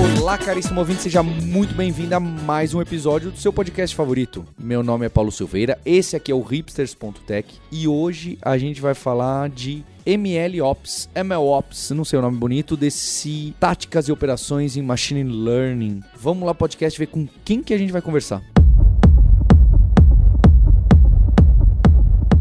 Olá, caríssimo ouvinte, seja muito bem-vindo a mais um episódio do seu podcast favorito. Meu nome é Paulo Silveira, esse aqui é o hipsters.tech e hoje a gente vai falar de MLOps, MLOps, não sei o nome bonito, desse táticas e operações em machine learning. Vamos lá, podcast, ver com quem que a gente vai conversar.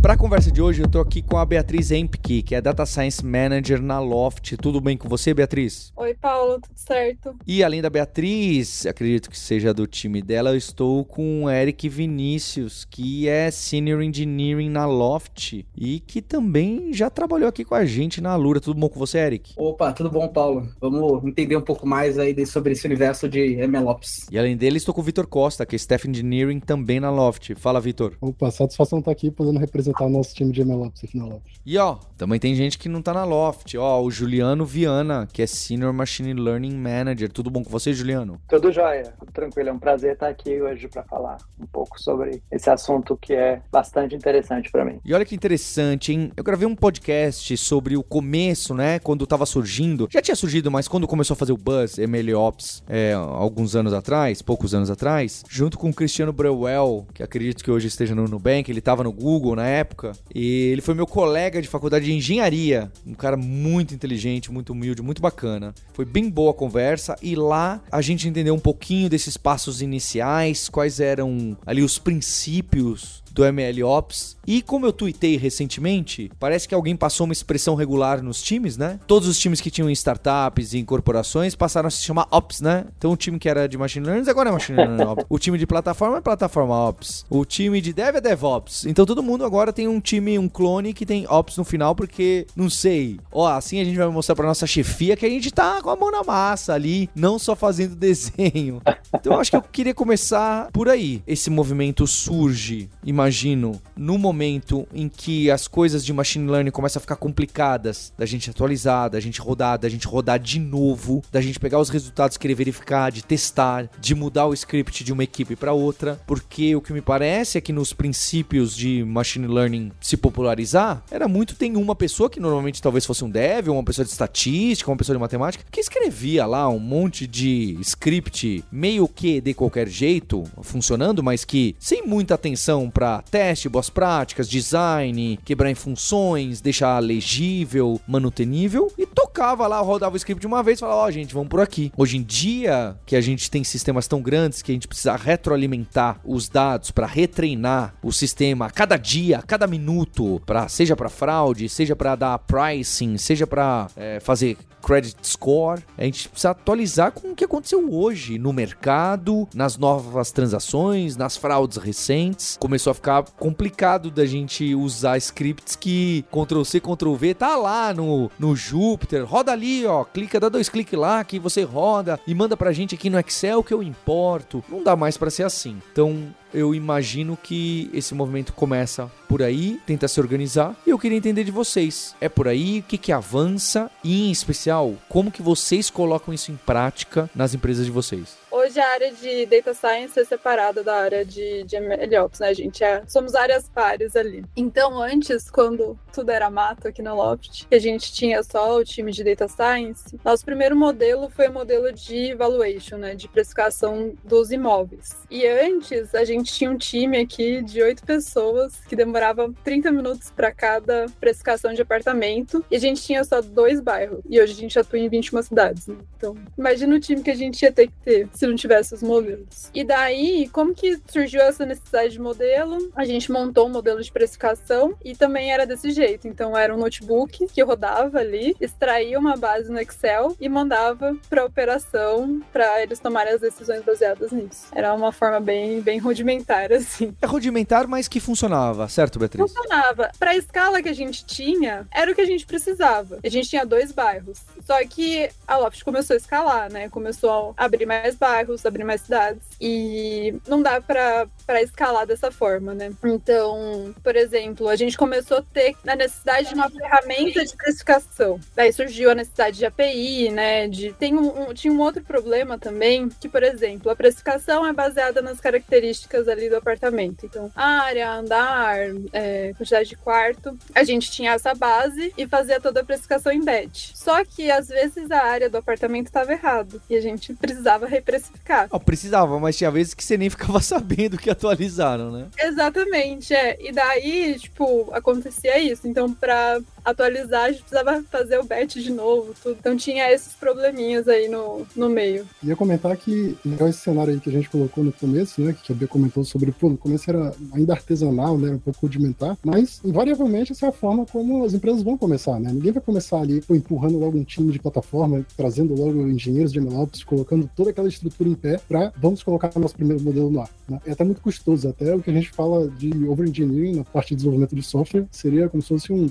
Para a conversa de hoje, eu estou aqui com a Beatriz Empke, que é Data Science Manager na Loft. Tudo bem com você, Beatriz? Oi, Paulo, tudo certo? E além da Beatriz, acredito que seja do time dela, eu estou com o Eric Vinícius, que é Senior Engineering na Loft e que também já trabalhou aqui com a gente na Lura. Tudo bom com você, Eric? Opa, tudo bom, Paulo? Vamos entender um pouco mais aí sobre esse universo de MLOps. E além dele, estou com o Vitor Costa, que é Staff Engineering também na Loft. Fala, Vitor. Opa, satisfação estar aqui podendo representar o nosso time de MLOps aqui na Loft. E ó, também tem gente que não tá na Loft. Ó, o Juliano Viana, que é Senior Machine Learning Manager. Tudo bom com você, Juliano? Tudo jóia, tranquilo. É um prazer estar aqui hoje para falar um pouco sobre esse assunto que é bastante interessante para mim. E olha que interessante, hein? Eu gravei um podcast sobre o começo, né? Quando tava surgindo. Já tinha surgido, mas quando começou a fazer o Buzz, MLOps, é, alguns anos atrás, poucos anos atrás, junto com o Cristiano Breuel, que acredito que hoje esteja no Nubank, ele tava no Google na época época. E ele foi meu colega de faculdade de engenharia. Um cara muito inteligente, muito humilde, muito bacana. Foi bem boa a conversa. E lá a gente entendeu um pouquinho desses passos iniciais, quais eram ali os princípios do MLOps. E como eu tuitei recentemente, parece que alguém passou uma expressão regular nos times, né? Todos os times que tinham startups e incorporações passaram a se chamar Ops, né? Então o time que era de Machine Learning agora é Machine Learning Ops. O time de plataforma é Plataforma Ops. O time de Dev é DevOps. Então todo mundo agora tem um time, um clone que tem Ops no final, porque, não sei, ó, assim a gente vai mostrar pra nossa chefia que a gente tá com a mão na massa ali, não só fazendo desenho. Então eu acho que eu queria começar por aí. Esse movimento surge, imagino, no momento em que as coisas de machine learning começam a ficar complicadas, da gente atualizar, da gente rodar, da gente rodar de novo, da gente pegar os resultados, querer verificar, de testar, de mudar o script de uma equipe para outra, porque o que me parece é que nos princípios de machine learning se popularizar, era muito tem uma pessoa que normalmente talvez fosse um dev, uma pessoa de estatística, uma pessoa de matemática, que escrevia lá um monte de script meio que de qualquer jeito, funcionando, mas que sem muita atenção para teste, boas práticas, design, quebrar em funções, deixar legível, manutenível e tocava lá, rodava o script de uma vez e falava, ó, oh, gente, vamos por aqui. Hoje em dia, que a gente tem sistemas tão grandes que a gente precisa retroalimentar os dados para retreinar o sistema a cada dia, a cada minuto, para seja para fraude, seja para dar pricing, seja para é, fazer credit score. A gente precisa atualizar com o que aconteceu hoje no mercado, nas novas transações, nas fraudes recentes. Começou a ficar complicado da gente usar scripts que Ctrl C, Ctrl V tá lá no, no Jupyter. Roda ali, ó, clica, dá dois cliques lá que você roda e manda pra gente aqui no Excel que eu importo. Não dá mais para ser assim. Então, eu imagino que esse movimento começa por aí, tenta se organizar, e eu queria entender de vocês. É por aí, o que, que avança e, em especial, como que vocês colocam isso em prática nas empresas de vocês? Hoje a área de Data Science é separada da área de, de MLOps, né, gente? É, somos áreas pares ali. Então, antes, quando tudo era mato aqui na Loft, que a gente tinha só o time de Data Science, nosso primeiro modelo foi o modelo de valuation, né? De precificação dos imóveis. E antes, a gente tinha um time aqui de oito pessoas que demorava 30 minutos para cada precificação de apartamento. E a gente tinha só dois bairros. E hoje a gente atua em 21 cidades. Né? Então, imagina o time que a gente ia ter que ter se não tivesse os modelos. E daí, como que surgiu essa necessidade de modelo? A gente montou um modelo de precificação e também era desse jeito. Então, era um notebook que rodava ali, extraía uma base no Excel e mandava para operação para eles tomarem as decisões baseadas nisso. Era uma forma bem, bem rudimentar, assim. É rudimentar, mas que funcionava, certo, Beatriz? Funcionava. Para a escala que a gente tinha, era o que a gente precisava. A gente tinha dois bairros. Só que a Loft começou a escalar, né? Começou a abrir mais bairros bairros, abrir mais cidades. E não dá pra, pra escalar dessa forma, né? Então, por exemplo, a gente começou a ter a necessidade de uma ferramenta de precificação. Daí surgiu a necessidade de API, né? De, tem um, um, tinha um outro problema também, que, por exemplo, a precificação é baseada nas características ali do apartamento. Então, área, andar, é, quantidade de quarto. A gente tinha essa base e fazia toda a precificação em batch. Só que, às vezes, a área do apartamento estava errado e a gente precisava reprecificar. Oh, precisava, mas tinha vezes que você nem ficava sabendo que atualizaram, né? Exatamente, é. E daí, tipo, acontecia isso. Então, para atualizar, a gente precisava fazer o batch de novo, tudo. Então tinha esses probleminhas aí no, no meio. Ia comentar que legal esse cenário aí que a gente colocou no começo, né? Que a Bia comentou sobre, pô, no começo era ainda artesanal, né? Um pouco rudimentar, mas invariavelmente essa é a forma como as empresas vão começar, né? Ninguém vai começar ali pô, empurrando logo um time de plataforma, trazendo logo engenheiros de MLOps, colocando toda aquela estrutura em pé para vamos colocar nosso primeiro modelo no ar. Né? É até muito custoso, até o que a gente fala de over-engineering na parte de desenvolvimento de software seria como se fosse um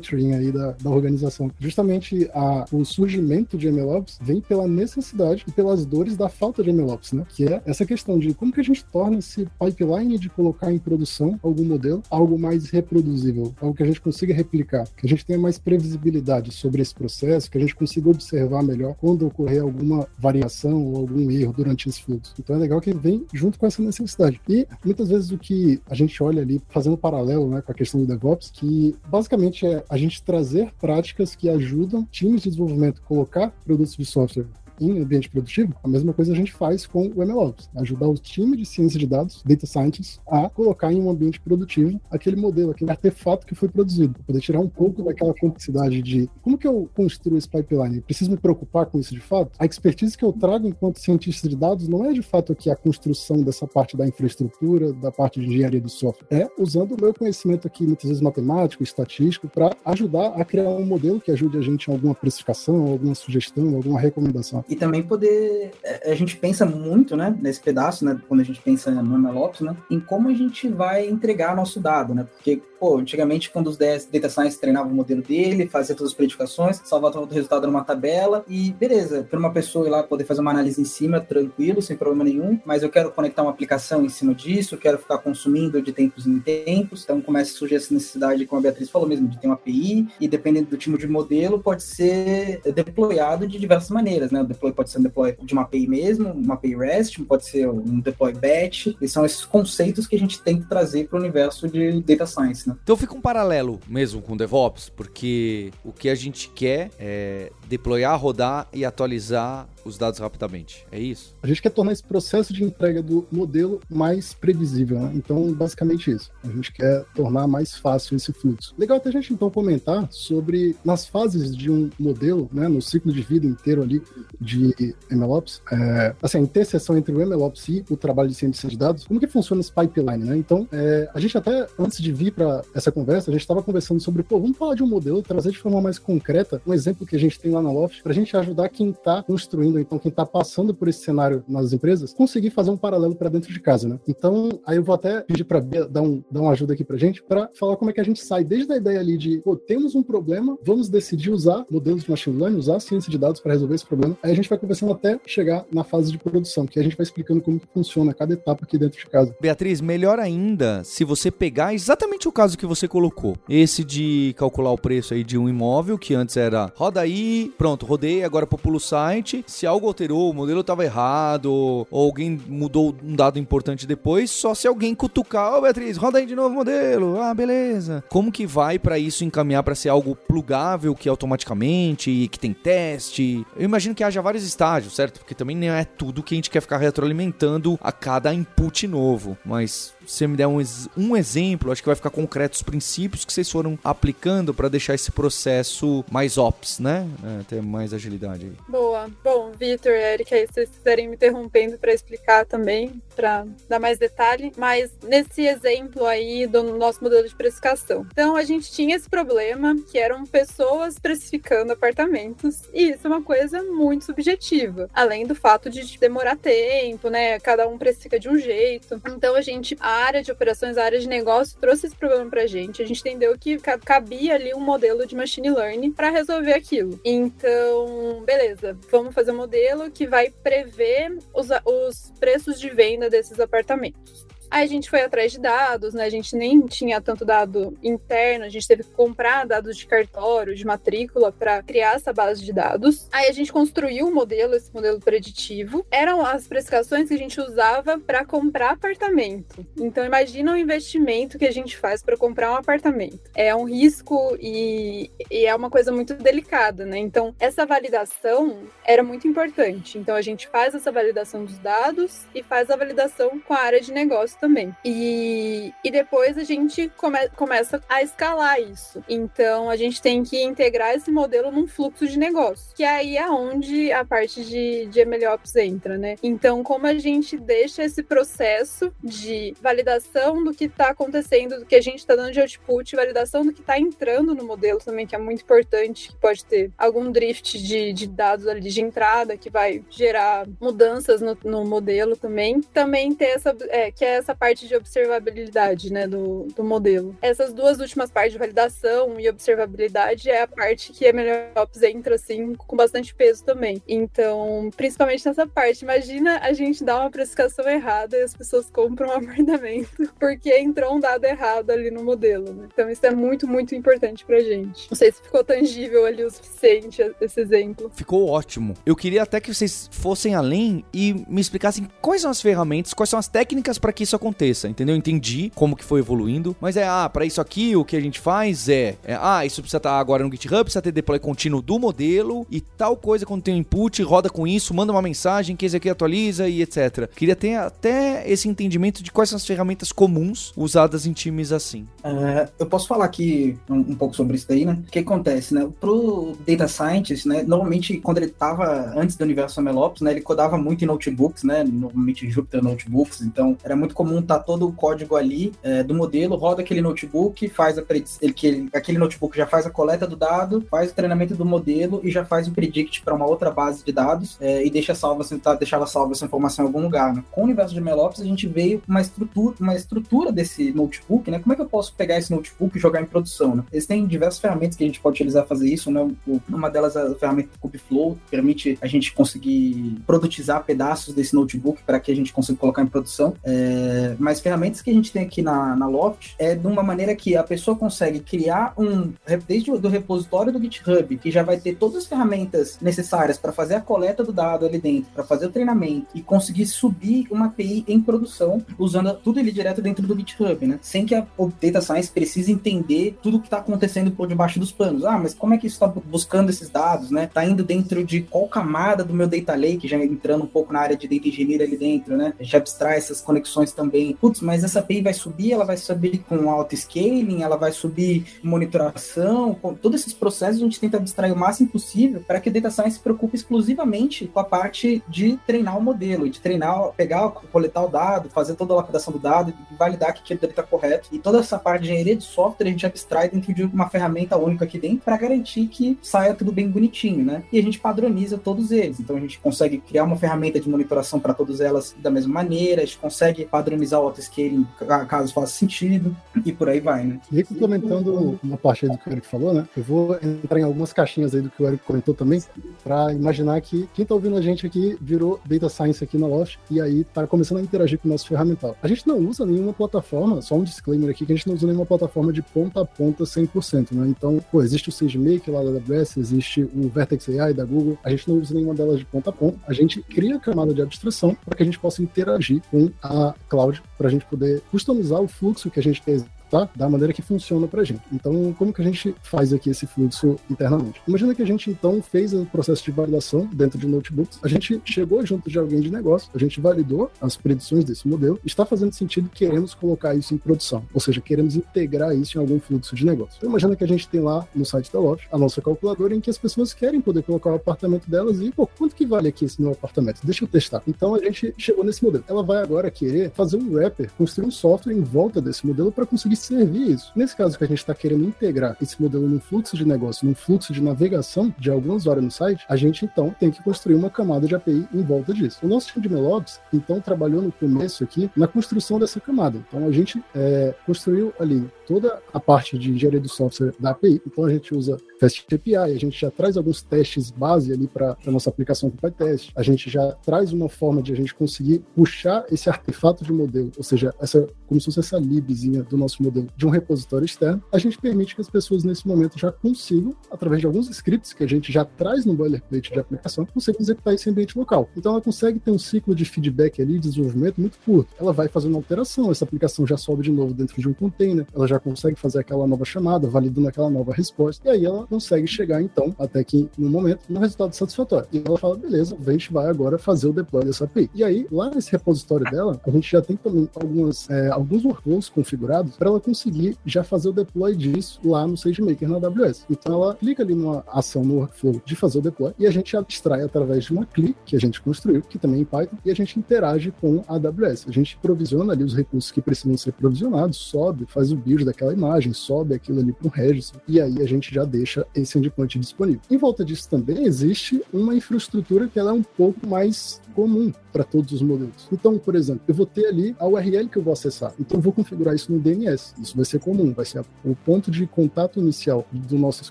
overstructuring aí da, da organização. Justamente a, o surgimento de MLOps vem pela necessidade e pelas dores da falta de MLOps, né? Que é essa questão de como que a gente torna esse pipeline de colocar em produção algum modelo algo mais reproduzível, algo que a gente consiga replicar, que a gente tenha mais previsibilidade sobre esse processo, que a gente consiga observar melhor quando ocorrer alguma variação ou algum erro durante esse fluxo. Então é legal que vem junto com essa necessidade. E muitas vezes o que a gente olha ali, fazendo paralelo né, com a questão do DevOps, que basicamente é a gente trazer práticas que ajudam times de desenvolvimento a colocar produtos de software em ambiente produtivo, a mesma coisa a gente faz com o MLOps, ajudar o time de ciência de dados, data scientists, a colocar em um ambiente produtivo aquele modelo, aquele artefato que foi produzido, para poder tirar um pouco daquela complexidade de como que eu construo esse pipeline? Eu preciso me preocupar com isso de fato? A expertise que eu trago enquanto cientista de dados não é de fato aqui a construção dessa parte da infraestrutura, da parte de engenharia do software, é usando o meu conhecimento aqui, muitas vezes matemático, estatístico, para ajudar a criar um modelo que ajude a gente em alguma precificação, alguma sugestão, alguma recomendação e também poder. É, a gente pensa muito, né, nesse pedaço, né, quando a gente pensa no MLOps, né, em como a gente vai entregar nosso dado, né, porque, pô, antigamente, quando os data science treinavam o modelo dele, fazia todas as predicações, salvava o resultado numa tabela e beleza, para uma pessoa ir lá poder fazer uma análise em cima, tranquilo, sem problema nenhum, mas eu quero conectar uma aplicação em cima disso, quero ficar consumindo de tempos em tempos, então começa a surgir essa necessidade, como a Beatriz falou mesmo, de ter uma API e dependendo do tipo de modelo, pode ser deployado de diversas maneiras, né? Deploy pode ser um deploy de uma API mesmo, uma API REST, pode ser um deploy batch, e são esses conceitos que a gente tem que trazer para o universo de data science, né? Então fica um paralelo mesmo com DevOps, porque o que a gente quer é deployar, rodar e atualizar os dados rapidamente. É isso? A gente quer tornar esse processo de entrega do modelo mais previsível. Né? Então, basicamente isso. A gente quer tornar mais fácil esse fluxo. Legal até a gente então comentar sobre nas fases de um modelo, né, no ciclo de vida inteiro ali de MLOps, é, assim, a interseção entre o MLOps e o trabalho de ciência de dados, como que funciona esse pipeline, né? Então, é, a gente até, antes de vir para essa conversa, a gente estava conversando sobre, pô, vamos falar de um modelo, trazer de forma mais concreta um exemplo que a gente tem lá na Loft, para a gente ajudar quem está construindo então quem está passando por esse cenário nas empresas, conseguir fazer um paralelo para dentro de casa, né? Então, aí eu vou até pedir para Bia dar, um, dar uma ajuda aqui para gente, para falar como é que a gente sai desde a ideia ali de, pô, temos um problema, vamos decidir usar modelos de machine learning, usar ciência de dados para resolver esse problema. Aí a gente vai conversando até chegar na fase de produção, que a gente vai explicando como que funciona cada etapa aqui dentro de casa. Beatriz, melhor ainda se você pegar exatamente o caso que você colocou. Esse de calcular o preço aí de um imóvel, que antes era roda aí, pronto, rodei, agora populo o site. Se algo alterou, o modelo estava errado, ou alguém mudou um dado importante depois, só se alguém cutucar, ô oh, Beatriz, roda aí de novo o modelo. Ah, beleza. Como que vai para isso encaminhar para ser algo plugável, que automaticamente, que tem teste? Eu imagino que haja vários estágios, certo? Porque também não é tudo que a gente quer ficar retroalimentando a cada input novo, mas você me der um, um exemplo, acho que vai ficar concreto os princípios que vocês foram aplicando para deixar esse processo mais ops, né? É, ter mais agilidade aí. Boa. Bom, Vitor, Eric, aí vocês quiserem me interrompendo para explicar também, para dar mais detalhe, mas nesse exemplo aí do nosso modelo de precificação. Então, a gente tinha esse problema que eram pessoas precificando apartamentos, e isso é uma coisa muito subjetiva, além do fato de demorar tempo, né? Cada um precifica de um jeito. Então, a gente área de operações, a área de negócio trouxe esse problema pra gente. A gente entendeu que cabia ali um modelo de machine learning para resolver aquilo. Então, beleza, vamos fazer um modelo que vai prever os, os preços de venda desses apartamentos. Aí a gente foi atrás de dados, né? A gente nem tinha tanto dado interno, a gente teve que comprar dados de cartório, de matrícula para criar essa base de dados. Aí a gente construiu o um modelo, esse modelo preditivo. Eram as precificações que a gente usava para comprar apartamento. Então imagina o investimento que a gente faz para comprar um apartamento. É um risco e, e é uma coisa muito delicada, né? Então essa validação era muito importante. Então a gente faz essa validação dos dados e faz a validação com a área de negócio também. E, e depois a gente come, começa a escalar isso. Então a gente tem que integrar esse modelo num fluxo de negócio, que aí é onde a parte de, de MLOps entra, né? Então, como a gente deixa esse processo de validação do que está acontecendo, do que a gente está dando de output, validação do que está entrando no modelo também, que é muito importante, que pode ter algum drift de, de dados ali de entrada que vai gerar mudanças no, no modelo também. Também ter essa, é, que é essa essa parte de observabilidade, né, do, do modelo. Essas duas últimas partes de validação e observabilidade é a parte que a MLOps entra, assim, com bastante peso também. Então, principalmente nessa parte, imagina a gente dar uma precificação errada e as pessoas compram um apartamento porque entrou um dado errado ali no modelo, né? Então, isso é muito, muito importante pra gente. Não sei se ficou tangível ali o suficiente esse exemplo. Ficou ótimo. Eu queria até que vocês fossem além e me explicassem quais são as ferramentas, quais são as técnicas para que isso aconteça, entendeu? Eu entendi como que foi evoluindo, mas é, ah, para isso aqui o que a gente faz é, é ah, isso precisa estar tá agora no GitHub, precisa ter deploy contínuo do modelo e tal coisa quando tem um input, roda com isso, manda uma mensagem que esse aqui atualiza e etc. Queria ter até esse entendimento de quais são as ferramentas comuns usadas em times assim. É, eu posso falar aqui um, um, pouco sobre isso daí, né? O que acontece, né? Pro Data Scientist, né? Normalmente, quando ele estava antes do universo MLOps, né? Ele codava muito em notebooks, né? Normalmente Jupyter Notebooks, então era muito comum comum tá todo o código ali é, do modelo, roda aquele notebook, faz a ele, que aquele notebook já faz a coleta do dado, faz o treinamento do modelo e já faz o predict para uma outra base de dados é, e deixa salva, tá, deixava salva essa informação em algum lugar. Né? Com o universo de MLOps, a gente veio uma estrutura, uma estrutura desse notebook, né? Como é que eu posso pegar esse notebook e jogar em produção? Né? Eles têm diversas ferramentas que a gente pode utilizar fazer isso, né? Uma delas é a ferramenta Kubeflow, que permite a gente conseguir produtizar pedaços desse notebook para que a gente consiga colocar em produção. É, mas ferramentas que a gente tem aqui na, na Loft é de uma maneira que a pessoa consegue criar um, desde o repositório do GitHub, que já vai ter todas as ferramentas necessárias para fazer a coleta do dado ali dentro, para fazer o treinamento e conseguir subir uma API em produção usando tudo ali direto dentro do GitHub, né? Sem que a Data Science precise entender tudo o que está acontecendo por debaixo dos panos. Ah, mas como é que isso está buscando esses dados, né? Tá indo dentro de qual camada do meu Data Lake, já entrando um pouco na área de Data Engineer ali dentro, né? Já abstrai essas conexões também putz, mas essa API vai subir, ela vai subir com auto-scaling, ela vai subir monitoração, com todos esses processos a gente tenta abstrair o máximo possível para que o Data Science se preocupe exclusivamente com a parte de treinar o modelo, de treinar, pegar, coletar o dado, fazer toda a lapidação do dado validar que aquilo dele está correto. E toda essa parte de engenharia de software a gente abstrai dentro de uma ferramenta única aqui dentro para garantir que saia tudo bem bonitinho, né? E a gente padroniza todos eles. Então a gente consegue criar uma ferramenta de monitoração para todas elas da mesma maneira, a gente consegue padronizar otimizar o auto-scaling caso faça sentido, e por aí vai, né? E complementando uma parte aí do que o Eric falou, né? Eu vou entrar em algumas caixinhas aí do que o Eric comentou também, para imaginar que quem tá ouvindo a gente aqui virou Data Science aqui na Loft, e aí tá começando a interagir com o nosso ferramental. A gente não usa nenhuma plataforma, só um disclaimer aqui, que a gente não usa nenhuma plataforma de ponta a ponta 100%, né? Então, pô, existe o SageMaker lá da AWS, existe o Vertex AI da Google, a gente não usa nenhuma delas de ponta a ponta, a gente cria a camada de abstração para que a gente possa interagir com a cloud para a gente poder customizar o fluxo que a gente quer tá? Da maneira que funciona pra gente. Então, como que a gente faz aqui esse fluxo internamente? Imagina que a gente, então, fez o processo de validação dentro de notebooks, a gente chegou junto de alguém de negócio, a gente validou as predições desse modelo, está fazendo sentido, queremos colocar isso em produção, ou seja, queremos integrar isso em algum fluxo de negócio. Então, imagina que a gente tem lá no site da Loft a nossa calculadora em que as pessoas querem poder colocar o apartamento delas e, pô, quanto que vale aqui esse meu apartamento? Deixa eu testar. Então, a gente chegou nesse modelo. Ela vai agora querer fazer um wrapper, construir um software em volta desse modelo para conseguir servir isso. Nesse caso que a gente está querendo integrar esse modelo num fluxo de negócio, num fluxo de navegação de algumas horas no site, a gente então tem que construir uma camada de API em volta disso. O nosso time de MLOps, então, trabalhou no começo aqui na construção dessa camada. Então, a gente é, construiu ali toda a parte de engenharia do software da API. Então, a gente usa Fast API, a gente já traz alguns testes base ali para a nossa aplicação com PyTest. A gente já traz uma forma de a gente conseguir puxar esse artefato de modelo, ou seja, essa como se fosse essa libzinha do nosso modelo de um repositório externo. A gente permite que as pessoas nesse momento já consigam, através de alguns scripts que a gente já traz no boilerplate de aplicação, consigam executar esse ambiente local. Então, ela consegue ter um ciclo de feedback ali, de desenvolvimento muito curto. Ela vai fazendo alteração, essa aplicação já sobe de novo dentro de um container, ela já consegue fazer aquela nova chamada, validando aquela nova resposta, e aí ela consegue chegar, então, até que, no momento, no resultado satisfatório. E ela fala, beleza, a gente vai agora fazer o deploy dessa API. E aí, lá nesse repositório dela, a gente já tem também algumas, é, alguns workflows configurados para ela conseguir já fazer o deploy disso lá no SageMaker na AWS. Então, ela clica ali numa ação no workflow de fazer o deploy e a gente abstrai através de uma CLI que a gente construiu, que também é em Python, e a gente interage com a AWS. A gente provisiona ali os recursos que precisam ser provisionados, sobe, faz o build daquela imagem, sobe aquilo ali para o registro, e aí a gente já deixa esse endpoint disponível. Em volta disso também existe uma infraestrutura que ela é um pouco mais comum para todos os modelos. Então, por exemplo, eu vou ter ali a URL que eu vou acessar. Então, eu vou configurar isso no DNS. Isso vai ser comum, vai ser o ponto de contato inicial dos nossos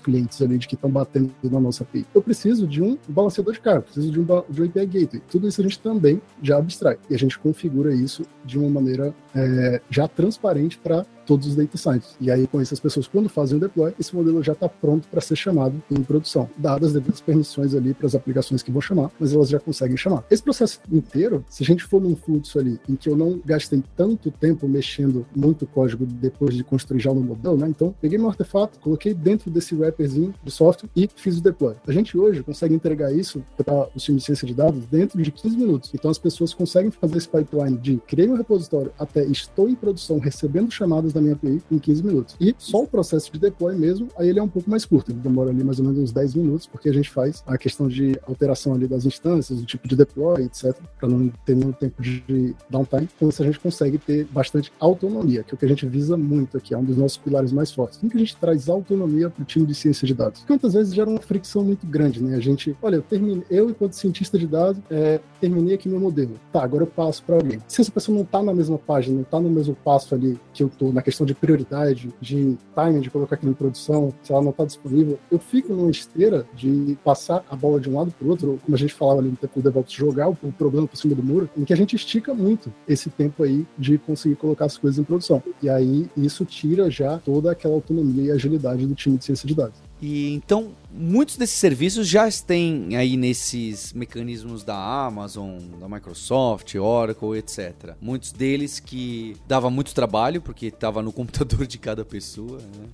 clientes ali, de que estão batendo na nossa API. Eu preciso de um balanceador de carga, preciso de um, de um API Gateway. Tudo isso a gente também já abstrai. E a gente configura isso de uma maneira é, já transparente para todos os data scientists. E aí, com essas pessoas, quando fazem o deploy, esse modelo já está pronto para ser chamado em produção, dadas as devidas permissões ali para as aplicações que vão chamar, mas elas já conseguem chamar. Esse processo inteiro, se a gente for num fluxo ali em que eu não gastei tanto tempo mexendo muito código depois de construir já no modelo, né? Então, peguei meu artefato, coloquei dentro desse wrapperzinho de software e fiz o deploy. A gente hoje consegue entregar isso para os times de ciência de dados dentro de 15 minutos. Então, as pessoas conseguem fazer esse pipeline de criei um repositório até estou em produção recebendo chamadas da minha API em 15 minutos. E só o processo de deploy mesmo, aí ele é um pouco mais curto, ele demora ali mais ou menos uns 10 minutos, porque a gente faz a questão de alteração ali das instâncias, o tipo de deploy, etc, para não ter nenhum tempo de downtime. Com isso a gente consegue ter bastante autonomia, que é o que a gente visa muito aqui, é um dos nossos pilares mais fortes. Como que a gente traz autonomia para o time de ciência de dados? Porque muitas vezes gera uma fricção muito grande, né? A gente, olha, eu terminei, eu enquanto cientista de dados, é, terminei aqui meu modelo. Tá, agora eu passo para alguém. Se essa pessoa não está na mesma página, não está no mesmo passo ali que eu estou naquele questão de prioridade, de timing, de colocar aquilo em produção, se ela não está disponível, eu fico numa esteira de passar a bola de um lado para o outro, como a gente falava ali no tempo do DevOps, jogar o, problema por cima do muro, em que a gente estica muito esse tempo aí de conseguir colocar as coisas em produção. E aí isso tira já toda aquela autonomia e agilidade do time de ciência de dados. E então, muitos desses serviços já têm aí nesses mecanismos da Amazon, da Microsoft, Oracle, etc. Muitos deles que dava muito trabalho porque estava no computador de cada pessoa, né?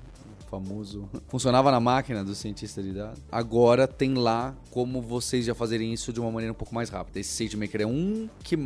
famoso funcionava na máquina do cientista de dados. Agora tem lá como vocês já fazerem isso de uma maneira um pouco mais rápida. Esse SageMaker é um que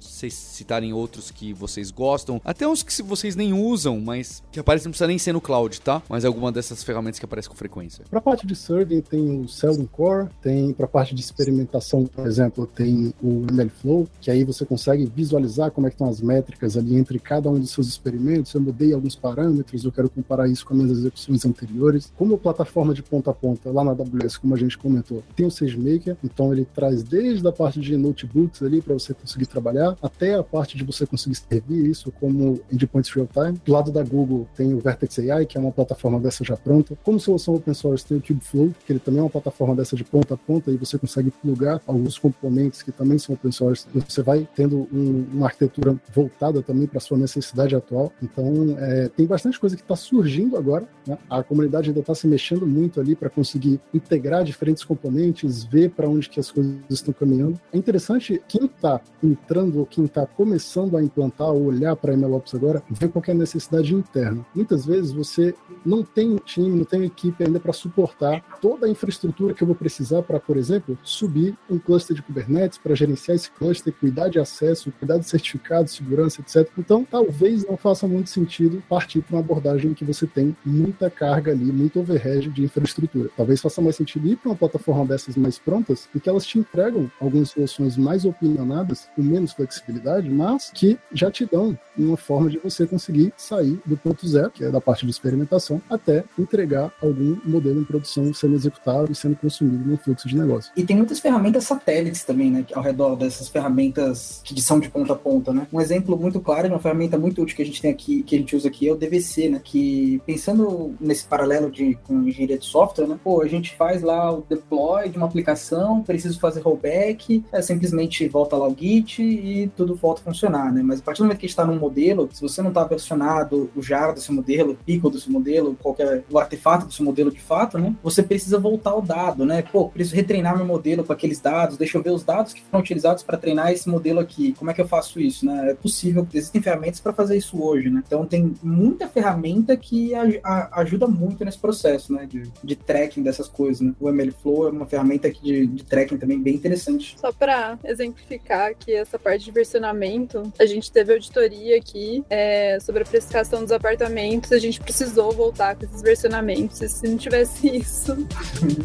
vocês citarem outros que vocês gostam, até uns que vocês nem usam, mas que aparecem, não precisa nem ser no cloud, tá? Mas alguma dessas ferramentas que aparecem com frequência. Para a parte de serving tem o Seldon Core, tem para a parte de experimentação, por exemplo, tem o MLflow, que aí você consegue visualizar como é que estão as métricas ali entre cada um dos seus experimentos. Eu mudei alguns parâmetros, eu quero comparar isso com as minhas execuções anteriores. Como plataforma de ponta a ponta lá na AWS, como a gente comentou, tem o SageMaker, então ele traz desde a parte de notebooks ali para você conseguir trabalhar até a parte de você conseguir servir isso como endpoints real-time. Do lado da Google tem o Vertex AI, que é uma plataforma dessa já pronta. Como solução open source tem o Kubeflow, que ele também é uma plataforma dessa de ponta a ponta e você consegue plugar alguns componentes que também são open source. Você vai tendo um, uma arquitetura voltada também para sua necessidade atual. Então, é, tem bastante coisa que está surgindo agora. Né? A comunidade ainda está se mexendo muito ali para conseguir integrar diferentes componentes, ver para onde que as coisas estão caminhando. É interessante quem está entrando ou quem está começando a implantar ou olhar para a MLOps agora, ver qual é a necessidade interna. Muitas vezes você não tem um time, não tem uma equipe ainda para suportar toda a infraestrutura que eu vou precisar para, por exemplo, subir um cluster de Kubernetes, para gerenciar esse cluster, cuidar de acesso, cuidar de certificado, segurança, etc. Então, talvez não faça muito sentido partir para uma abordagem em que você tem muita carga ali, muito overhead de infraestrutura. Talvez faça mais sentido ir para uma plataforma dessas mais prontas, em que elas te entregam algumas soluções mais opinionadas, com menos flexibilidade flexibilidade, mas que já te dão uma forma de você conseguir sair do ponto zero, que é da parte de experimentação, até entregar algum modelo em produção sendo executado e sendo consumido no fluxo de negócio. E tem muitas ferramentas satélites também, né, ao redor dessas ferramentas que são de ponta a ponta, né? Um exemplo muito claro, uma ferramenta muito útil que a gente tem aqui, que a gente usa aqui é o DVC, né, que pensando nesse paralelo de com engenharia de software, né, pô, a gente faz lá o deploy de uma aplicação, preciso fazer rollback, é simplesmente volta lá o Git e tudo volta a funcionar, né? Mas a partir do momento que está num modelo, se você não está versionado o JAR do seu modelo, o pico do seu modelo, qualquer o artefato do seu modelo de fato, né? Você precisa voltar o dado, né? Pô, preciso retreinar meu modelo com aqueles dados, deixa eu ver os dados que foram utilizados para treinar esse modelo aqui. Como é que eu faço isso, né? É possível, existem ferramentas para fazer isso hoje, né? Então tem muita ferramenta que a, a, ajuda muito nesse processo, né? De, de tracking dessas coisas, né? O MLflow é uma ferramenta de, de tracking também bem interessante. Só para exemplificar que essa parte de versionamento, a gente teve auditoria aqui é, sobre a precificação dos apartamentos, a gente precisou voltar com esses versionamentos. E se não tivesse isso,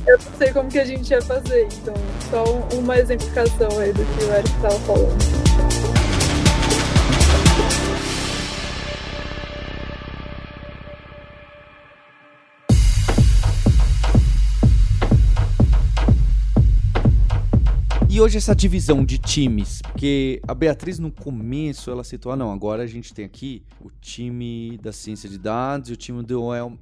eu não sei como que a gente ia fazer. Então, só uma exemplificação aí do que o Eric estava falando. E hoje essa divisão de times, porque a Beatriz no começo ela citou, ah não, agora a gente tem aqui o time da ciência de dados e o time do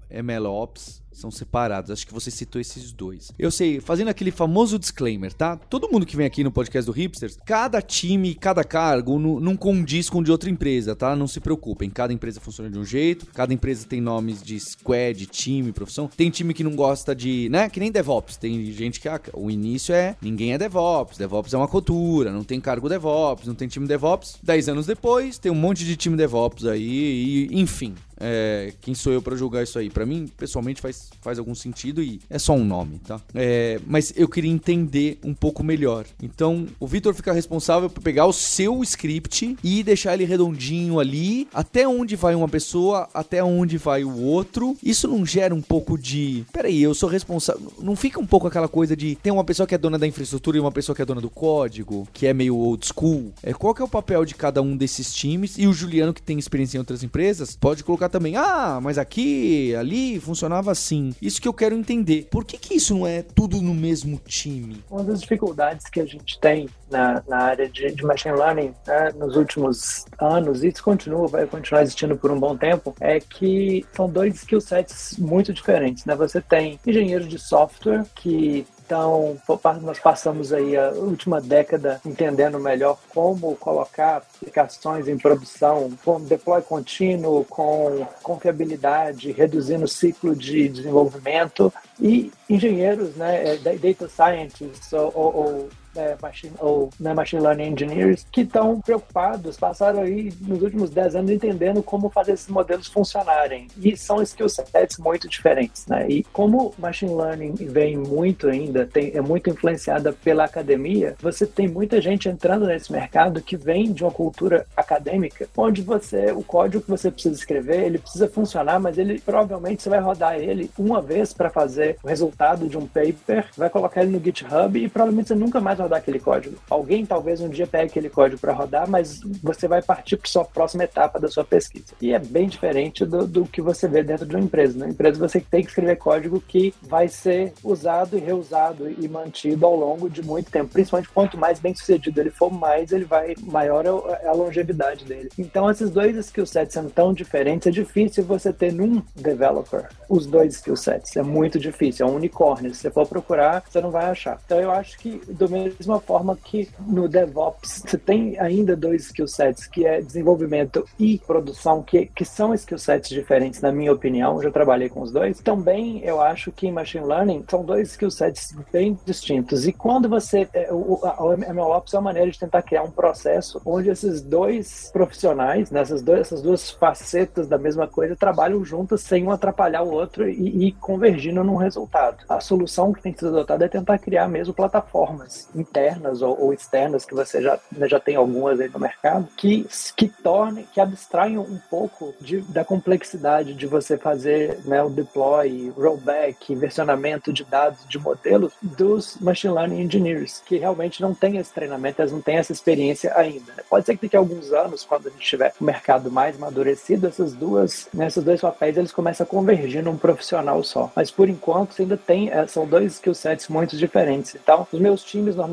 MLOps são separados. Acho que você citou esses dois. Eu sei, fazendo aquele famoso disclaimer, tá? Todo mundo que vem aqui no podcast do Hipsters, cada time, cada cargo não, condiz com de outra empresa, tá? Não se preocupem. Cada empresa funciona de um jeito, cada empresa tem nomes de squad, time, profissão. Tem time que não gosta de, né? Que nem DevOps. Tem gente que ah, o início é ninguém é DevOps. DevOps é uma cultura, não tem cargo DevOps, não tem time DevOps. Dez anos depois, tem um monte de time DevOps aí, e, enfim. É, quem sou eu para julgar isso aí? Para mim, pessoalmente, faz, faz algum sentido e é só um nome, tá? É, mas eu queria entender um pouco melhor. Então, o Vitor fica responsável por pegar o seu script e deixar ele redondinho ali, até onde vai uma pessoa, até onde vai o outro. Isso não gera um pouco de. Peraí, eu sou responsável. Não fica um pouco aquela coisa de tem uma pessoa que é dona da infraestrutura e uma pessoa que é dona do código, que é meio old school? É, qual que é o papel de cada um desses times? E o Juliano, que tem experiência em outras empresas, pode colocar também, ah, mas aqui, ali, funcionava assim. Isso que eu quero entender. Por que, que isso não é tudo no mesmo time? Uma das dificuldades que a gente tem na, na área de, de machine learning né, nos últimos anos, e isso continua, vai continuar existindo por um bom tempo, é que são dois skill sets muito diferentes. Né? Você tem engenheiros de software que então, nós passamos aí a última década entendendo melhor como colocar aplicações em produção, com deploy contínuo, com confiabilidade, reduzindo o ciclo de desenvolvimento. E engenheiros, né, data scientists ou, ou é, machine, ou né, machine learning engineers que estão preocupados, passaram aí nos últimos 10 anos entendendo como fazer esses modelos funcionarem. E são skill sets muito diferentes, né? E como machine learning vem muito ainda, tem, é muito influenciada pela academia, você tem muita gente entrando nesse mercado que vem de uma cultura acadêmica, onde você, o código que você precisa escrever, ele precisa funcionar, mas ele provavelmente você vai rodar ele uma vez para fazer o resultado de um paper, vai colocar ele no GitHub e provavelmente você nunca mais rodar aquele código. Alguém talvez um dia pegue aquele código para rodar, mas você vai partir para sua próxima etapa da sua pesquisa. E é bem diferente do, do que você vê dentro de uma empresa. Na empresa você tem que escrever código que vai ser usado e reusado e mantido ao longo de muito tempo. Principalmente quanto mais bem sucedido ele for, mais ele vai maior é a longevidade dele. Então esses dois skill sets são tão diferentes, é difícil você ter num developer os dois skill sets. É muito difícil, é um unicórnio. Se você for procurar, você não vai achar. Então eu acho que do mesmo mesma forma que no DevOps você tem ainda dois skill sets, que é desenvolvimento e produção, que, que são skill sets diferentes, na minha opinião. Já trabalhei com os dois. Também eu acho que em Machine Learning são dois skill sets bem distintos. E quando você. É, o, a, MLOps é uma maneira de tentar criar um processo onde esses dois profissionais, nessas né, essas duas facetas da mesma coisa, trabalham juntas sem um atrapalhar o outro e, e convergindo num resultado. A solução que tem que ser adotada é tentar criar mesmo plataformas internas ou, ou, externas, que você já, já tem algumas aí no mercado, que, que tornem, que abstraem um pouco de, da complexidade de você fazer né, o deploy, rollback, versionamento de dados, de modelos dos machine learning engineers, que realmente não têm esse treinamento, eles não têm essa experiência ainda. Pode ser que daqui a alguns anos, quando a gente tiver o mercado mais amadurecido, essas duas, né, esses dois papéis eles começam a convergir num profissional só. Mas por enquanto ainda tem, é, são dois skill sets muito diferentes. Então, os meus times normalmente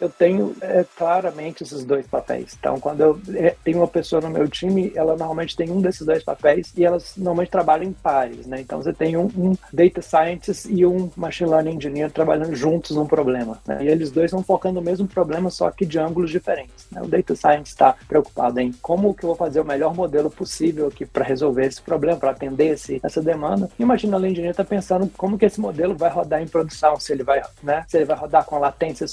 eu tenho é, claramente esses dois papéis. Então, quando eu é, tenho uma pessoa no meu time, ela normalmente tem um desses dois papéis e elas normalmente trabalham em pares, né? Então, você tem um, um data scientist e um machine learning engineer trabalhando juntos num problema. Né? E eles dois estão focando no mesmo problema, só que de ângulos diferentes. Né? O data science está preocupado em como que eu vou fazer o melhor modelo possível aqui para resolver esse problema, para atender esse, essa demanda. E o machine learning engineer está pensando como que esse modelo vai rodar em produção, se ele vai, né? Se ele vai rodar com latência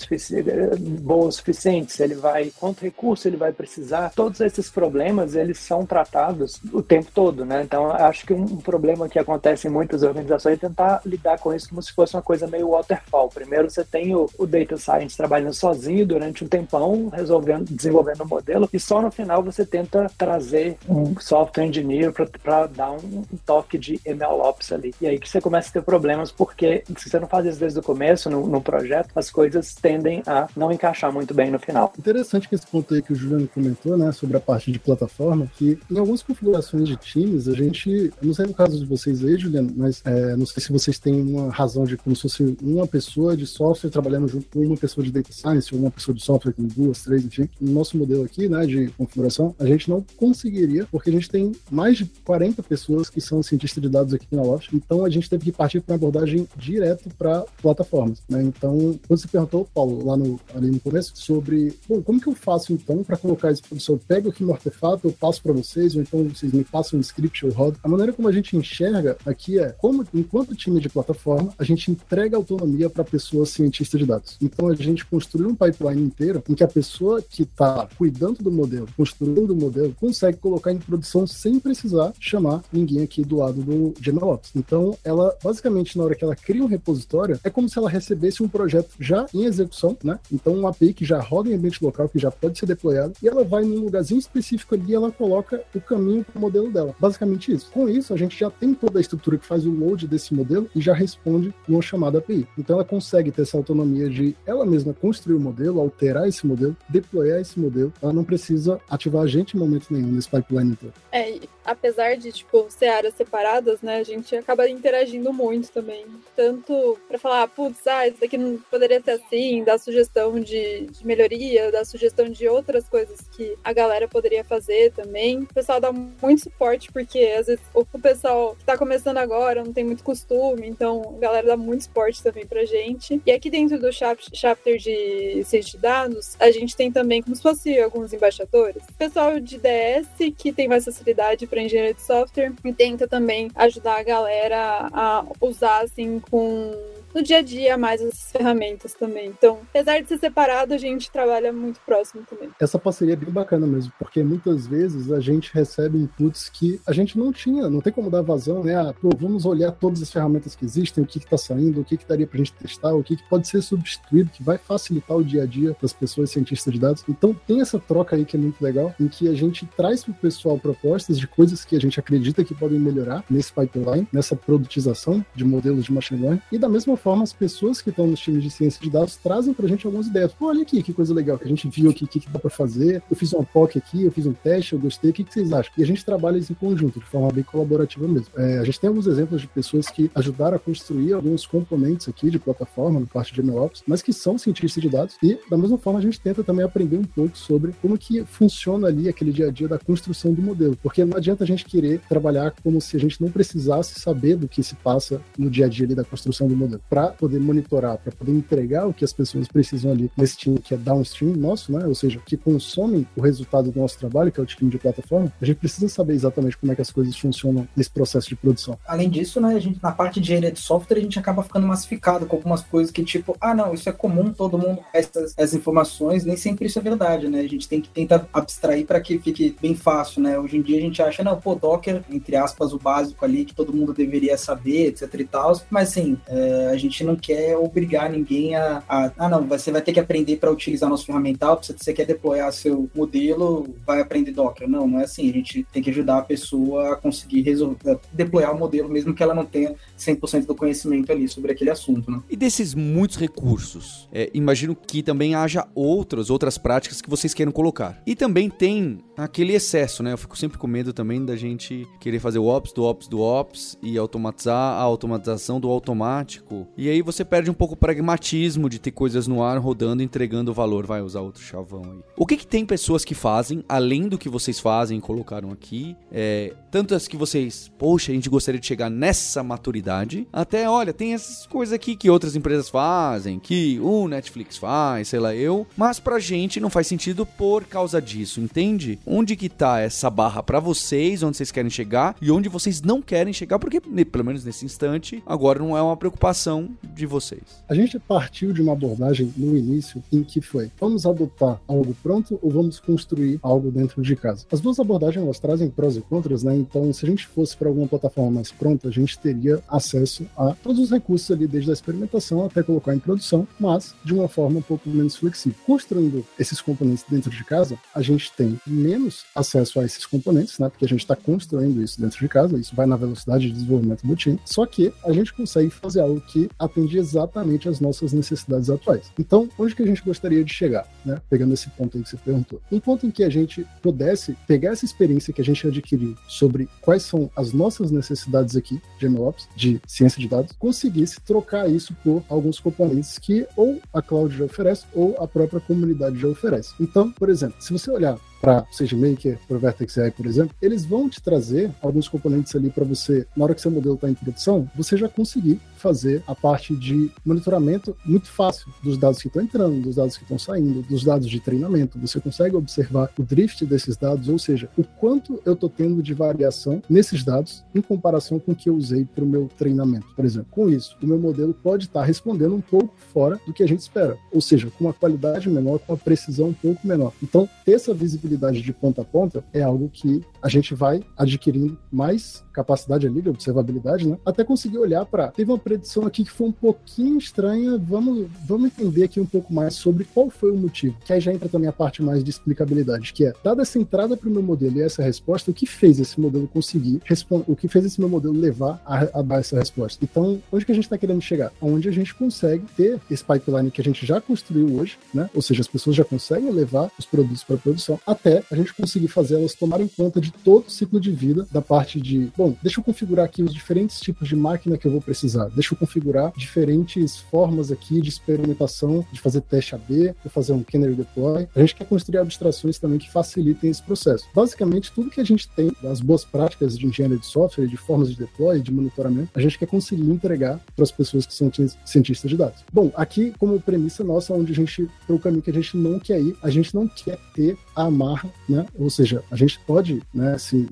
boa o suficiente, se ele vai, quanto recurso ele vai precisar. Todos esses problemas, eles são tratados o tempo todo, né? Então, acho que um problema que acontece em muitas organizações é tentar lidar com isso como se fosse uma coisa meio waterfall. Primeiro você tem o, o data science trabalhando sozinho durante um tempão, resolvendo, desenvolvendo o um modelo, e só no final você tenta trazer um software engineer para dar um, toque de MLOps ali. E aí que você começa a ter problemas, porque se você não faz isso desde o começo no, no projeto, as coisas tendem a não encaixar muito bem no final. Interessante que esse ponto aí que o Juliano comentou, né, sobre a parte de plataforma, que em algumas configurações de times, a gente, não sei no caso de vocês aí, Juliano, mas é, não sei se vocês têm uma razão de como se fosse uma pessoa de software trabalhando junto com uma pessoa de data science, ou uma pessoa de software com duas, três, enfim. No nosso modelo aqui, né, de configuração, a gente não conseguiria, porque a gente tem mais de 40 pessoas que são cientistas de dados aqui na Loft, então a gente teve que partir para uma abordagem direto para plataformas, né? Então, quando você perguntou, Paulo, lá no, ali no começo, sobre, bom, como que eu faço então para colocar isso produção? Eu pego aqui no artefato, eu passo para vocês, ou então vocês me passam um script, eu rodo. A maneira como a gente enxerga aqui é como, enquanto time de plataforma, a gente entrega autonomia para a pessoa cientista de dados. Então, a gente construiu um pipeline inteiro em que a pessoa que está cuidando do modelo, construindo o modelo, consegue colocar em produção sem precisar chamar ninguém aqui do lado do MLOps. Então, ela, basicamente, na hora que ela cria um repositório, é como se ela recebesse um projeto já em execução, né? Então, uma API que já roda em ambiente local, que já pode ser deployado, e ela vai num lugarzinho específico ali e ela coloca o caminho para o modelo dela. Basicamente isso. Com isso, a gente já tem toda a estrutura que faz o load desse modelo e já responde uma chamada API. Então, ela consegue ter essa autonomia de ela mesma construir o modelo, alterar esse modelo, deployar esse modelo. Ela não precisa ativar a gente em momento nenhum nesse pipeline inteiro. É, apesar de, tipo, ser áreas separadas, né, a gente acaba interagindo muito também. Tanto para falar, ah, putz, ah, isso daqui não poderia ser assim, sugestão de, de, melhoria, dar sugestão de outras coisas que a galera poderia fazer também. O pessoal dá muito suporte, porque às vezes o, pessoal que tá começando agora não tem muito costume, então a galera dá muito suporte também pra gente. E aqui dentro do chapter de ciência de dados, a gente tem também como se fosse alguns embaixadores. Pessoal de DS que tem mais facilidade para engenharia de software e tenta também ajudar a galera a usar assim com no dia a dia mais essas ferramentas também. Então, apesar de ser separado, a gente trabalha muito próximo também. Essa parceria é bem bacana mesmo, porque muitas vezes a gente recebe inputs que a gente não tinha, não tem como dar vazão, né? Ah, pô, vamos olhar todas as ferramentas que existem, o que está saindo, o que, que daria para a gente testar, o que, que pode ser substituído, que vai facilitar o dia a dia das pessoas cientistas de dados. Então, tem essa troca aí que é muito legal, em que a gente traz para o pessoal propostas de coisas que a gente acredita que podem melhorar nesse pipeline, nessa produtização de modelos de machine learning, e da mesma forma, as pessoas que estão nos times de ciência de dados trazem pra gente algumas ideias. Pô, olha aqui, que coisa legal, que a gente viu aqui, o que, que dá pra fazer. Eu fiz uma POC aqui, eu fiz um teste, eu gostei, o que, que vocês acham? E a gente trabalha isso em conjunto, de forma bem colaborativa mesmo. É, a gente tem alguns exemplos de pessoas que ajudaram a construir alguns componentes aqui de plataforma, no parte de MLOps, mas que são cientistas de dados. E, da mesma forma, a gente tenta também aprender um pouco sobre como que funciona ali aquele dia a dia da construção do modelo. Porque não adianta a gente querer trabalhar como se a gente não precisasse saber do que se passa no dia a dia ali da construção do modelo. Para poder monitorar, para poder entregar o que as pessoas precisam ali nesse time que é downstream nosso, né? Ou seja, que consomem o resultado do nosso trabalho, que é o time de plataforma, a gente precisa saber exatamente como é que as coisas funcionam nesse processo de produção. Além disso, né, a gente, na parte de engenharia de software, a gente acaba ficando massificado com algumas coisas que, tipo, ah, não, isso é comum, todo mundo essas, essas informações, nem sempre isso é verdade, né? A gente tem que tentar abstrair para que fique bem fácil, né? Hoje em dia a gente acha não, pô, Docker, entre aspas, o básico ali que todo mundo deveria saber, etc e tal, mas assim, é, a gente não quer obrigar ninguém a, a, ah, não, você vai ter que aprender para utilizar nosso ferramental, se você quer deployar seu modelo, vai aprender Docker. Não, não é assim, a gente tem que ajudar a pessoa a conseguir resolver, deployar o modelo, mesmo que ela não tenha 100% do conhecimento ali sobre aquele assunto, né? E desses muitos recursos, é, imagino que também haja outras, outras práticas que vocês queiram colocar. E também tem aquele excesso, né? Eu fico sempre com medo também da gente querer fazer o ops do ops do ops e automatizar a automatização do automático. E aí você perde um pouco o pragmatismo de ter coisas no ar rodando, entregando valor. Vai usar outro chavão aí. O que, que tem pessoas que fazem, além do que vocês fazem e colocaram aqui? É, tanto as que vocês, poxa, a gente gostaria de chegar nessa maturidade, até, olha, tem essas coisas aqui que outras empresas fazem, que o Netflix faz, sei lá eu, mas pra gente não faz sentido por causa disso, entende? Onde que tá essa barra para vocês, onde vocês querem chegar e onde vocês não querem chegar, porque pelo menos nesse instante, agora não é uma preocupação de vocês. A gente partiu de uma abordagem no início em que foi: vamos adotar algo pronto ou vamos construir algo dentro de casa? As duas abordagens elas trazem prós e contras, né? Então, se a gente fosse para alguma plataforma mais pronta, a gente teria acesso a todos os recursos ali, desde a experimentação até colocar em produção, mas de uma forma um pouco menos flexível. Construindo esses componentes dentro de casa, a gente tem menos acesso a esses componentes, né? Porque a gente está construindo isso dentro de casa, isso vai na velocidade de desenvolvimento do time. Só que a gente consegue fazer algo que atende exatamente às nossas necessidades atuais. Então, onde que a gente gostaria de chegar, né? Pegando esse ponto aí que você perguntou. Um ponto em que a gente pudesse pegar essa experiência que a gente adquiriu sobre quais são as nossas necessidades aqui de MLOps, de ciência de dados, conseguisse trocar isso por alguns componentes que ou a cloud já oferece ou a própria comunidade já oferece. Então, por exemplo, se você olhar para SageMaker, para Vertex AI, por exemplo, eles vão te trazer alguns componentes ali para você, na hora que seu modelo está em produção, você já conseguir fazer a parte de monitoramento muito fácil dos dados que estão entrando, dos dados que estão saindo, dos dados de treinamento. Você consegue observar o drift desses dados, ou seja, o quanto eu estou tendo de variação nesses dados em comparação com o que eu usei para o meu treinamento, por exemplo. Com isso, o meu modelo pode estar tá respondendo um pouco fora do que a gente espera, ou seja, com uma qualidade menor, com uma precisão um pouco menor. Então, ter essa visibilidade de ponta a ponta é algo que a gente vai adquirindo mais capacidade ali de observabilidade, né? Até conseguir olhar para. Teve uma predição aqui que foi um pouquinho estranha. Vamos, vamos entender aqui um pouco mais sobre qual foi o motivo. Que aí já entra também a parte mais de explicabilidade, que é, dada essa entrada para o meu modelo e essa resposta, o que fez esse modelo conseguir o que fez esse meu modelo levar a, a dar essa resposta. Então, onde que a gente está querendo chegar? Onde a gente consegue ter esse pipeline que a gente já construiu hoje, né? Ou seja, as pessoas já conseguem levar os produtos para produção até a gente conseguir fazer elas tomarem conta de todo o ciclo de vida da parte de, bom, deixa eu configurar aqui os diferentes tipos de máquina que eu vou precisar, deixa eu configurar diferentes formas aqui de experimentação, de fazer teste AB, de fazer um canary deploy. A gente quer construir abstrações também que facilitem esse processo. Basicamente, tudo que a gente tem das boas práticas de engenharia de software, de formas de deploy, de monitoramento, a gente quer conseguir entregar para as pessoas que são cientistas de dados. Bom, aqui como premissa nossa, onde a gente, o caminho que a gente não quer ir, a gente não quer ter a amarra, né? Ou seja, a gente pode, né, se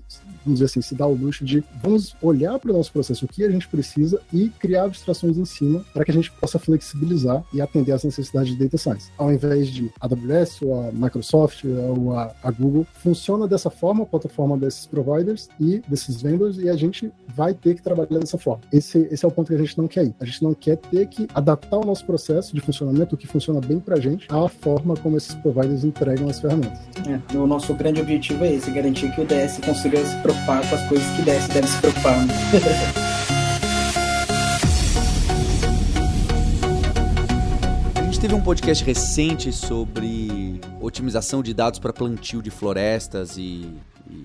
vamos dizer assim, se dá o luxo de vamos olhar para o nosso processo, o que a gente precisa e criar abstrações em cima para que a gente possa flexibilizar e atender às necessidades de data science. Ao invés de AWS ou a Microsoft ou a, a Google, funciona dessa forma a plataforma desses providers e desses vendors e a gente vai ter que trabalhar dessa forma. Esse, esse é o ponto que a gente não quer ir. A gente não quer ter que adaptar o nosso processo de funcionamento, o que funciona bem para a gente, à forma como esses providers entregam as ferramentas. É, o nosso grande objetivo é esse, garantir que o DS consiga se preocupar com as coisas que DS deve se preocupar. Né? A gente teve um podcast recente sobre otimização de dados para plantio de florestas e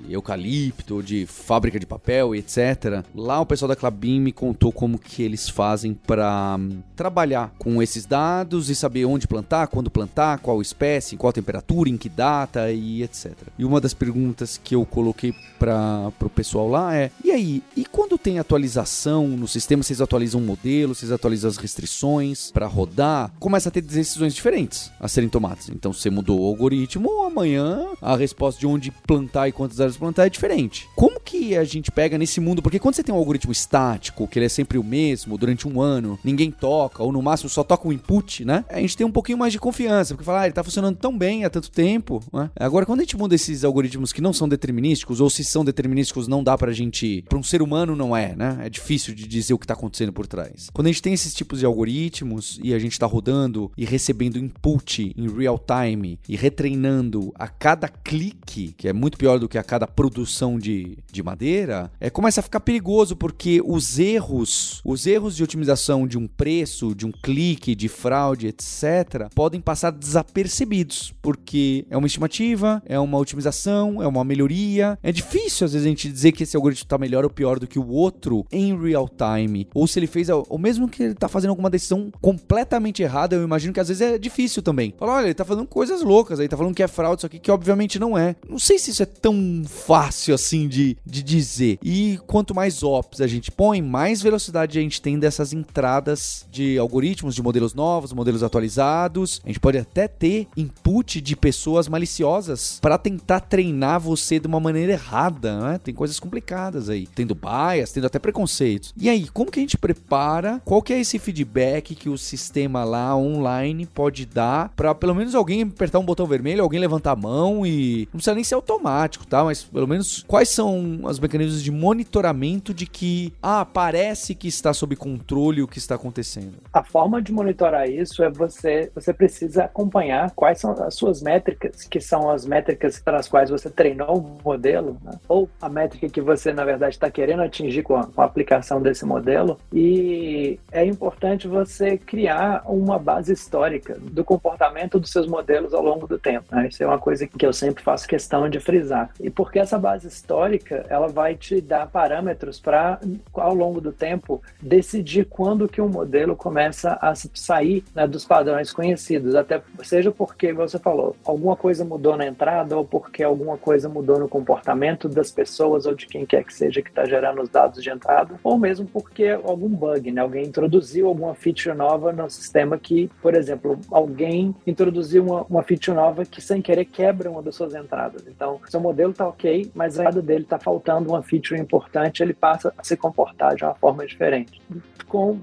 eucalipto, de fábrica de papel, etc. Lá o pessoal da Clabin me contou como que eles fazem para hum, trabalhar com esses dados e saber onde plantar, quando plantar, qual espécie, qual temperatura, em que data e etc. E uma das perguntas que eu coloquei para o pessoal lá é: e aí? E quando tem atualização no sistema, vocês atualizam o modelo, vocês atualizam as restrições para rodar? Começa a ter decisões diferentes a serem tomadas. Então, você mudou o algoritmo, amanhã a resposta de onde plantar e quanto áreas plantar é diferente. Como que a gente pega nesse mundo? Porque quando você tem um algoritmo estático, que ele é sempre o mesmo durante um ano, ninguém toca, ou no máximo só toca o um input, né? A gente tem um pouquinho mais de confiança, porque fala, ah, ele tá funcionando tão bem há tanto tempo, né? Agora, quando a gente muda esses algoritmos que não são determinísticos, ou se são determinísticos, não dá pra gente. Pra um ser humano, não é, né? É difícil de dizer o que tá acontecendo por trás. Quando a gente tem esses tipos de algoritmos e a gente tá rodando e recebendo input em real time e retreinando a cada clique, que é muito pior do que a cada produção de, de madeira, é, começa a ficar perigoso porque os erros, os erros de otimização de um preço, de um clique, de fraude, etc., podem passar desapercebidos, porque é uma estimativa, é uma otimização, é uma melhoria. É difícil às vezes a gente dizer que esse algoritmo está melhor ou pior do que o outro em real time, ou se ele fez, ou mesmo que ele está fazendo alguma decisão completamente errada, eu imagino que às vezes é difícil também. Fala, olha, ele está fazendo coisas loucas, aí tá falando que é fraude, isso aqui que obviamente não é. Não sei se isso é tão fácil assim de, de dizer. E quanto mais ops a gente põe, mais velocidade a gente tem dessas entradas de algoritmos, de modelos novos, modelos atualizados. A gente pode até ter input de pessoas maliciosas para tentar treinar você de uma maneira errada, né? Tem coisas complicadas aí, tendo bias, tendo até preconceitos. E aí, como que a gente prepara? Qual que é esse feedback que o sistema lá online pode dar para pelo menos alguém apertar um botão vermelho, alguém levantar a mão e não precisa nem ser automático, tá? Mas pelo menos quais são os mecanismos de monitoramento de que ah, parece que está sob controle o que está acontecendo? A forma de monitorar isso é você você precisa acompanhar quais são as suas métricas, que são as métricas para as quais você treinou o modelo, né? ou a métrica que você na verdade está querendo atingir com a, com a aplicação desse modelo. E é importante você criar uma base histórica do comportamento dos seus modelos ao longo do tempo. Né? Isso é uma coisa que eu sempre faço questão de frisar. E porque essa base histórica ela vai te dar parâmetros para ao longo do tempo decidir quando que um modelo começa a sair né, dos padrões conhecidos, até seja porque você falou alguma coisa mudou na entrada ou porque alguma coisa mudou no comportamento das pessoas ou de quem quer que seja que está gerando os dados de entrada, ou mesmo porque algum bug, né? Alguém introduziu alguma feature nova no sistema que, por exemplo, alguém introduziu uma, uma feature nova que sem querer quebra uma das suas entradas. Então, seu modelo está ok, mas a entrada dele está faltando uma feature importante, ele passa a se comportar de uma forma diferente. Com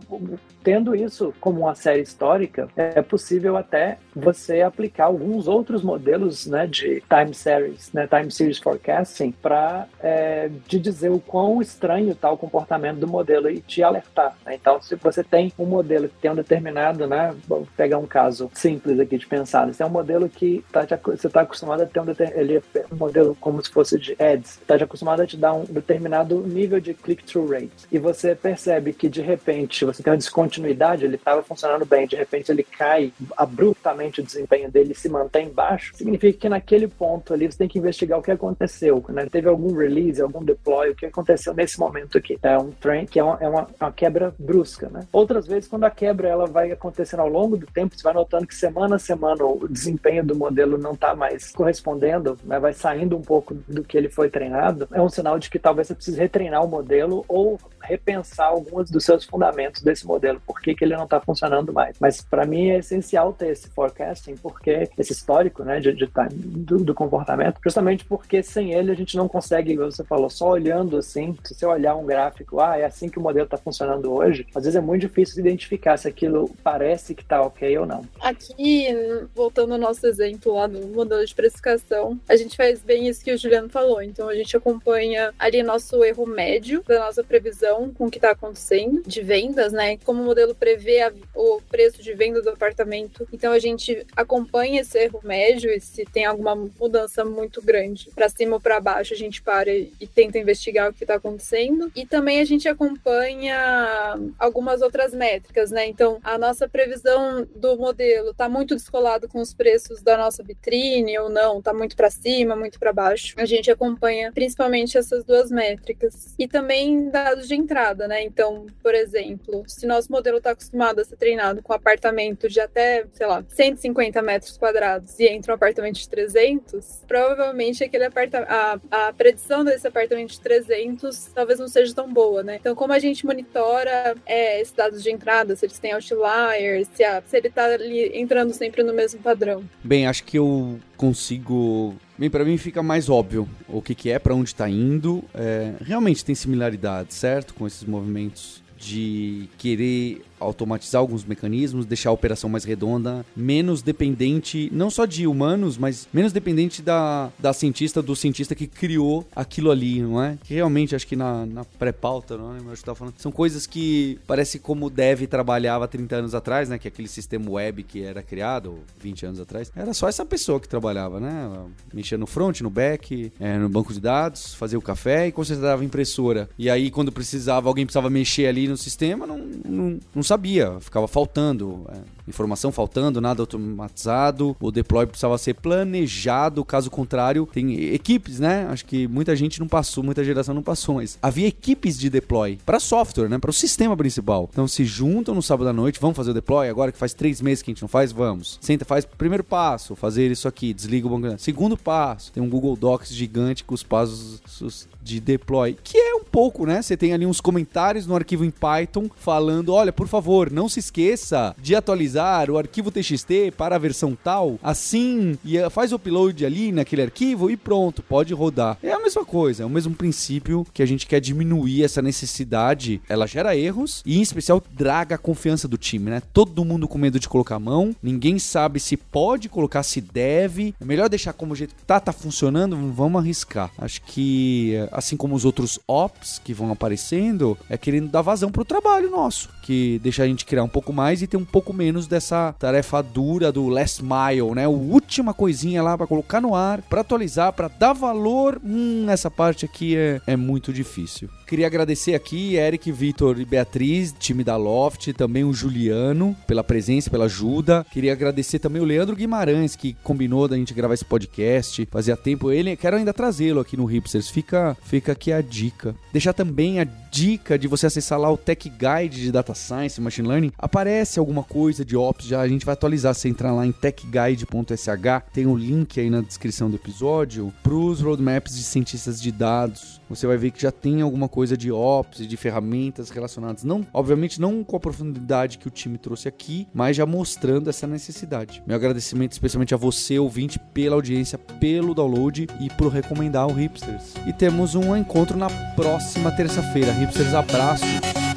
tendo isso como uma série histórica, é possível até você aplicar alguns outros modelos né, de time series, né, time series forecasting, para é, dizer o quão estranho está o comportamento do modelo e te alertar. Né? Então, se você tem um modelo que tem um determinado, né, vou pegar um caso simples aqui de pensar, você tem um modelo que tá você está acostumado a ter um, ele é um modelo como se fosse de ads, está acostumado a te dar um determinado nível de click-through rate e você percebe que de repente você tem uma descontinuidade continuidade, ele estava funcionando bem, de repente ele cai abruptamente o desempenho dele se mantém baixo, significa que naquele ponto ali você tem que investigar o que aconteceu, né? Teve algum release, algum deploy, o que aconteceu nesse momento aqui. É um trend que é uma, é uma, uma quebra brusca, né? Outras vezes, quando a quebra ela vai acontecendo ao longo do tempo, você vai notando que semana a semana o desempenho do modelo não está mais correspondendo, né? vai saindo um pouco do que ele foi treinado, é um sinal de que talvez você precise retreinar o modelo ou repensar alguns dos seus fundamentos desse modelo, por que, ele não está funcionando mais. Mas para mim é essencial ter esse forecasting, porque esse histórico né, de, de do, do, comportamento, justamente porque sem ele a gente não consegue, você falou, só olhando assim, se você olhar um gráfico, ah, é assim que o modelo está funcionando hoje, às vezes é muito difícil identificar se aquilo parece que está ok ou não. Aqui, voltando ao nosso exemplo lá no modelo de precificação, a gente faz bem isso que o Juliano falou. Então a gente acompanha ali nosso erro médio da nossa previsão com o que está acontecendo de vendas, né? Como o modelo prevê a, o preço de venda do apartamento, então a gente acompanha esse erro médio e se tem alguma mudança muito grande para cima ou para baixo, a gente para e, e tenta investigar o que está acontecendo. E também a gente acompanha algumas outras métricas, né? Então a nossa previsão do modelo está muito descolado com os preços da nossa vitrine ou não, está muito para cima, muito para baixo. A gente acompanha principalmente essas duas métricas e também dados de entrada, né? Então, por exemplo, se nosso modelo está acostumado a ser treinado com apartamento de até, sei lá, 150 metros quadrados e entra um apartamento de 300, provavelmente aquele apartamento, a, a predição desse apartamento de 300 talvez não seja tão boa, né? Então, como a gente monitora é, esses dados de entrada, se eles têm outliers, se, a, se ele está ali entrando sempre no mesmo padrão? Bem, acho que eu consigo Bem, para mim fica mais óbvio o que, que é, para onde está indo. É, realmente tem similaridade, certo? Com esses movimentos de querer automatizar alguns mecanismos, deixar a operação mais redonda, menos dependente, não só de humanos, mas menos dependente da, da cientista, do cientista que criou aquilo ali, não é? Que realmente, acho que na, na pré-pauta, não é? Eu estava falando, são coisas que parece como Dev trabalhava 30 anos atrás, né? Que aquele sistema web que era criado 20 anos atrás, era só essa pessoa que trabalhava, né? Mexia no front, no back, é, no banco de dados, fazia o café e considerava impressora. E aí, quando precisava, alguém precisava mexer ali no sistema, não, não, não sabia, ficava faltando, é, informação faltando, nada automatizado, o deploy precisava ser planejado, caso contrário, tem equipes, né? Acho que muita gente não passou, muita geração não passou, mas havia equipes de deploy para software, né? Para o sistema principal. Então se juntam no sábado à noite, vamos fazer o deploy agora que faz três meses que a gente não faz, vamos. Senta, faz primeiro passo, fazer isso aqui, desliga o banco. Segundo passo, tem um Google Docs gigante com os passos de deploy, que é um pouco, né? Você tem ali uns comentários no arquivo em Python falando, olha, por favor, não se esqueça de atualizar o arquivo TXT para a versão tal, assim, e eh, faz o upload ali naquele arquivo e pronto, pode rodar. É a mesma coisa, é o mesmo princípio que a gente quer diminuir essa necessidade. Ela gera erros e, em especial, draga a confiança do time, né? Todo mundo com medo de colocar a mão, ninguém sabe se pode colocar, se deve. É melhor deixar como o jeito que tá, tá funcionando, vamos arriscar. Acho que eh, assim como os outros ops que vão aparecendo, é querendo dar vazão pro trabalho nosso, que deixa a gente criar um pouco mais e ter um pouco menos dessa tarefa dura do last mile, né? A última coisinha lá para colocar no ar, para atualizar, para dar valor. Hum, essa parte aqui é, é muito difícil. Queria agradecer aqui Eric, Vitor e Beatriz, time da Loft, também o Juliano pela presença, pela ajuda. Queria agradecer também o Leandro Guimarães que combinou da gente gravar esse podcast. Fazia tempo ele, quero ainda trazê-lo aqui no Hipsters. Fica Fica aqui a dica. Deixar também a dica de você acessar lá o Tech Guide de Data Science e Machine Learning. Aparece alguma coisa de Ops, já a gente vai atualizar. Se entrar lá em techguide.sh, tem o um link aí na descrição do episódio para os roadmaps de cientistas de dados. Você vai ver que já tem alguma coisa de Ops de ferramentas relacionadas. Não, obviamente não com a profundidade que o time trouxe aqui, mas já mostrando essa necessidade. Meu agradecimento especialmente a você, ouvinte, pela audiência, pelo download e por recomendar o Hipsters. E temos um encontro na próxima terça-feira. Hipsters, abraço.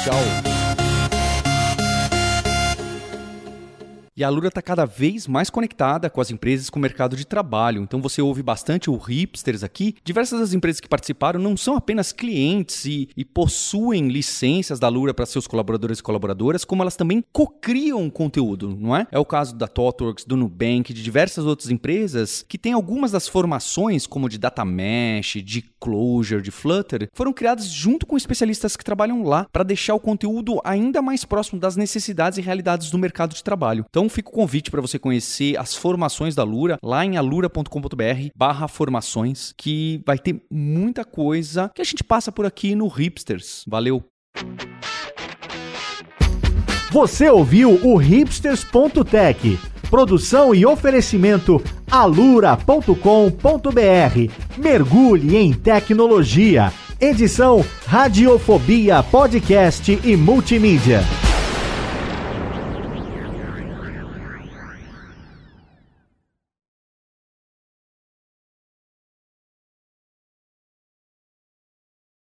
Tchau. E a Lura está cada vez mais conectada com as empresas com o mercado de trabalho. Então você ouve bastante o Hipsters aqui. Diversas das empresas que participaram não são apenas clientes e, e possuem licenças da Lura para seus colaboradores e colaboradoras, como elas também cocriam conteúdo, não é? É o caso da ThoughtWorks, do Nubank, de diversas outras empresas que têm algumas das formações, como de Data Mesh, de Clojure, de Flutter, foram criadas junto com especialistas que trabalham lá para deixar o conteúdo ainda mais próximo das necessidades e realidades do mercado de trabalho. Então fica o convite para você conhecer as formações da Lura lá em alura.com.br barra formações, que vai ter muita coisa que a gente passa por aqui no Hipsters. Valeu! Você ouviu o hipsters.tech. Produção e oferecimento alura.com.br. Mergulhe em tecnologia. Edição Radiofobia Podcast e Multimídia.